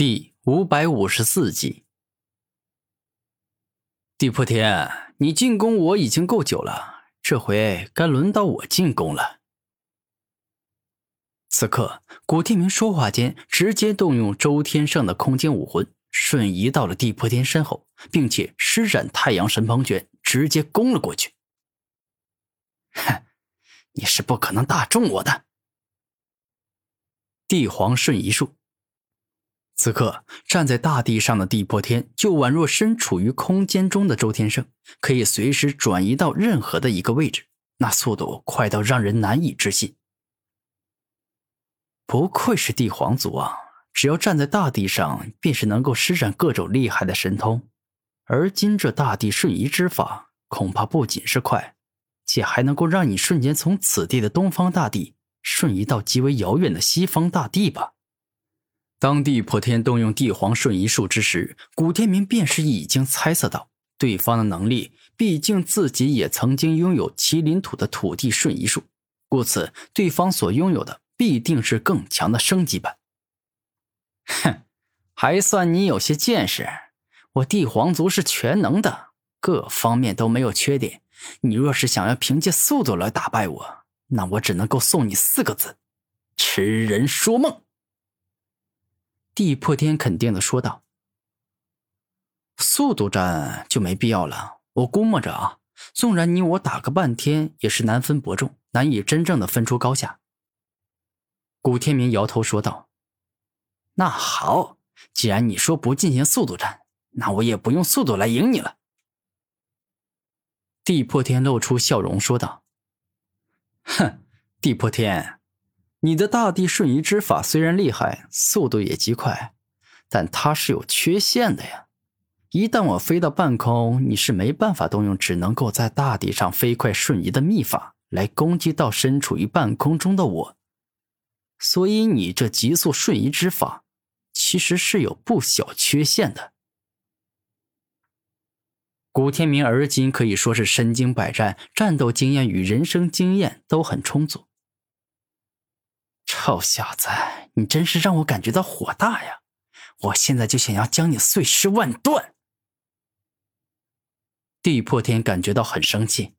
第五百五十四集，地破天，你进攻我已经够久了，这回该轮到我进攻了。此刻，古天明说话间，直接动用周天圣的空间武魂，瞬移到了地破天身后，并且施展太阳神鹏拳，直接攻了过去。哼，你是不可能打中我的，帝皇瞬移术。此刻站在大地上的地破天，就宛若身处于空间中的周天圣，可以随时转移到任何的一个位置，那速度快到让人难以置信。不愧是帝皇族啊！只要站在大地上，便是能够施展各种厉害的神通。而今这大地瞬移之法，恐怕不仅是快，且还能够让你瞬间从此地的东方大地瞬移到极为遥远的西方大地吧。当地破天动用帝皇瞬移术之时，古天明便是已经猜测到对方的能力。毕竟自己也曾经拥有麒麟土的土地瞬移术，故此对方所拥有的必定是更强的升级版。哼，还算你有些见识。我帝皇族是全能的，各方面都没有缺点。你若是想要凭借速度来打败我，那我只能够送你四个字：痴人说梦。地破天肯定的说道：“速度战就没必要了。我估摸着啊，纵然你我打个半天，也是难分伯仲，难以真正的分出高下。”古天明摇头说道：“那好，既然你说不进行速度战，那我也不用速度来赢你了。”地破天露出笑容说道：“哼，地破天。”你的大地瞬移之法虽然厉害，速度也极快，但它是有缺陷的呀。一旦我飞到半空，你是没办法动用只能够在大地上飞快瞬移的秘法来攻击到身处于半空中的我。所以你这极速瞬移之法，其实是有不小缺陷的。古天明而今可以说是身经百战，战斗经验与人生经验都很充足。臭小子，你真是让我感觉到火大呀！我现在就想要将你碎尸万段。地破天感觉到很生气。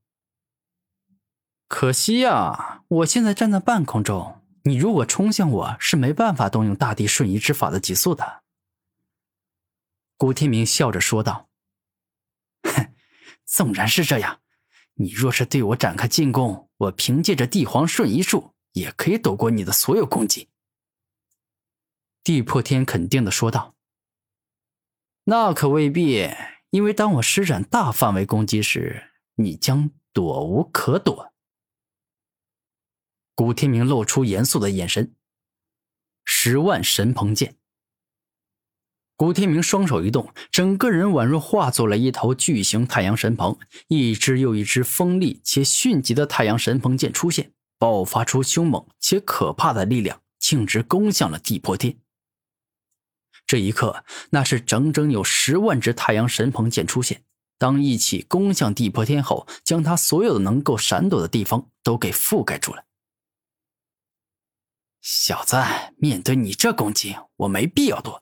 可惜呀，我现在站在半空中，你如果冲向我，是没办法动用大地瞬移之法的急速的。古天明笑着说道：“哼，纵然是这样，你若是对我展开进攻，我凭借着帝皇瞬移术。”也可以躲过你的所有攻击。”地破天肯定的说道。“那可未必，因为当我施展大范围攻击时，你将躲无可躲。”古天明露出严肃的眼神。十万神鹏剑。古天明双手一动，整个人宛若化作了一头巨型太阳神鹏，一只又一只锋利且迅疾的太阳神鹏剑出现。爆发出凶猛且可怕的力量，径直攻向了地破天。这一刻，那是整整有十万只太阳神鹏剑出现，当一起攻向地破天后，将他所有的能够闪躲的地方都给覆盖住了。小子，面对你这攻击，我没必要躲，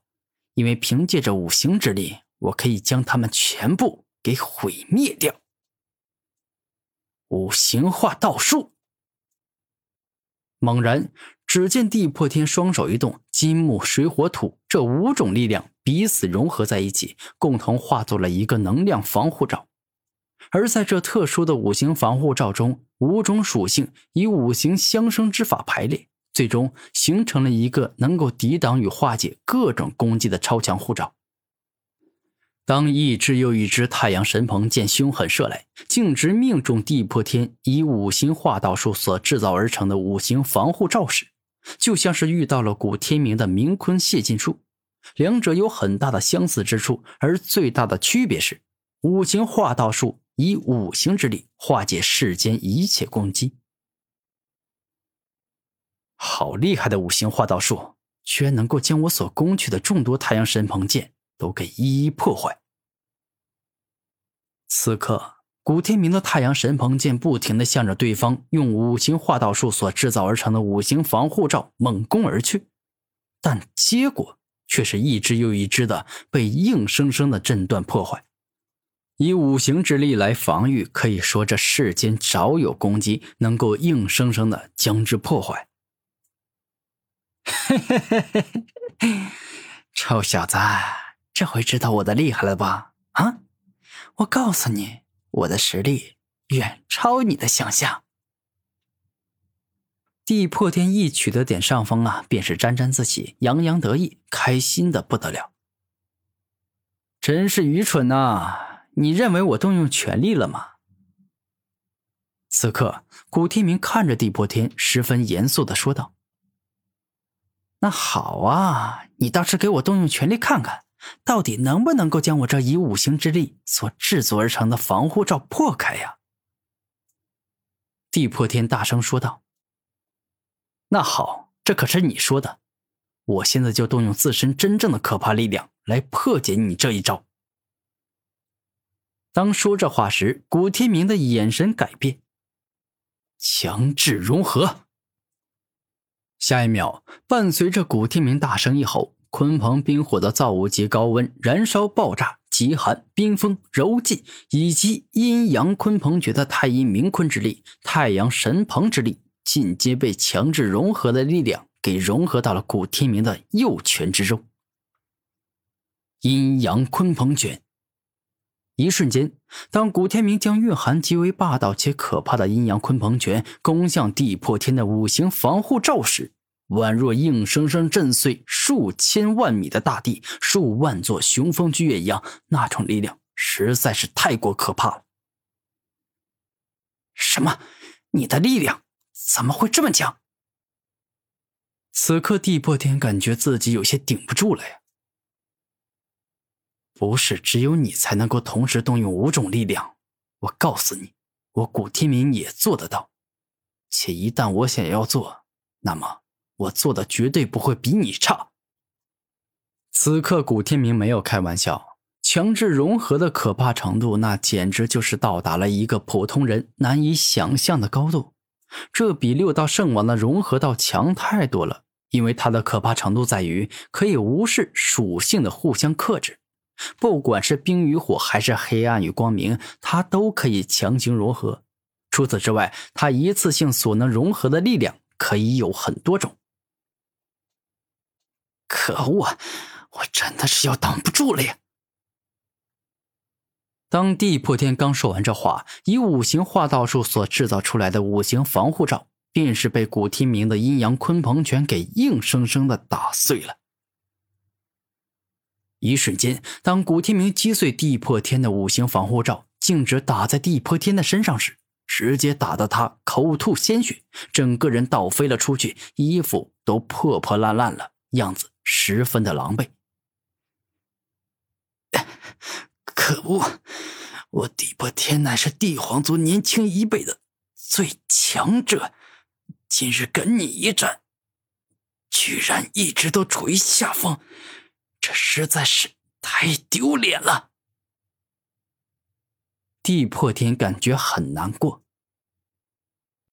因为凭借着五行之力，我可以将他们全部给毁灭掉。五行化道术。猛然，只见地破天双手一动，金木水火土这五种力量彼此融合在一起，共同化作了一个能量防护罩。而在这特殊的五行防护罩中，五种属性以五行相生之法排列，最终形成了一个能够抵挡与化解各种攻击的超强护罩。当一只又一只太阳神鹏见凶狠射来，径直命中地破天以五行化道术所制造而成的五行防护罩时，就像是遇到了古天明的明坤泄尽术，两者有很大的相似之处，而最大的区别是，五行化道术以五行之力化解世间一切攻击。好厉害的五行化道术，居然能够将我所攻去的众多太阳神鹏剑。都给一一破坏。此刻，古天明的太阳神鹏剑不停的向着对方用五行化道术所制造而成的五行防护罩猛攻而去，但结果却是一只又一只的被硬生生的震断破坏。以五行之力来防御，可以说这世间少有攻击能够硬生生的将之破坏。嘿嘿嘿嘿嘿，臭小子，这回知道我的厉害了吧？啊，我告诉你，我的实力远超你的想象。地破天一取得点上风啊，便是沾沾自喜，洋洋得意，开心的不得了。真是愚蠢呐！你认为我动用全力了吗？此刻，古天明看着地破天，十分严肃的说道：“那好啊，你倒是给我动用全力看看，到底能不能够将我这以五行之力所制作而成的防护罩破开呀？”地破天大声说道：“那好，这可是你说的，我现在就动用自身真正的可怕力量来破解你这一招。”当说这话时，古天明的眼神改变，强制融合。下一秒，伴随着古天明大声一吼，鲲鹏冰火的造物级高温、燃烧、爆炸、极寒、冰封、柔劲，以及阴阳鲲鹏诀的太阴明鲲之力、太阳神鹏之力，尽皆被强制融合的力量给融合到了古天明的右拳之中。阴阳鲲鹏拳。一瞬间，当古天明将蕴含极为霸道且可怕的阴阳鲲鹏拳攻向地破天的五行防护罩时，宛若硬生生震碎数千万米的大地、数万座雄风巨岳一样，那种力量实在是太过可怕了。什么？你的力量怎么会这么强？此刻，地破天感觉自己有些顶不住了呀。不是只有你才能够同时动用五种力量，我告诉你，我古天明也做得到。且一旦我想要做，那么我做的绝对不会比你差。此刻，古天明没有开玩笑，强制融合的可怕程度，那简直就是到达了一个普通人难以想象的高度。这比六道圣王的融合道强太多了，因为它的可怕程度在于可以无视属性的互相克制。不管是冰与火，还是黑暗与光明，它都可以强行融合。除此之外，它一次性所能融合的力量可以有很多种。可恶，我真的是要挡不住了呀！当地破天刚说完这话，以五行化道术所制造出来的五行防护罩，便是被古天明的阴阳鲲鹏拳给硬生生的打碎了。一瞬间，当古天明击碎地破天的五行防护罩，径直打在地破天的身上时，直接打得他口吐鲜血，整个人倒飞了出去，衣服都破破烂烂了，样子十分的狼狈。可恶！我地破天乃是帝皇族年轻一辈的最强者，今日跟你一战，居然一直都处于下风。这实在是太丢脸了。地破天感觉很难过，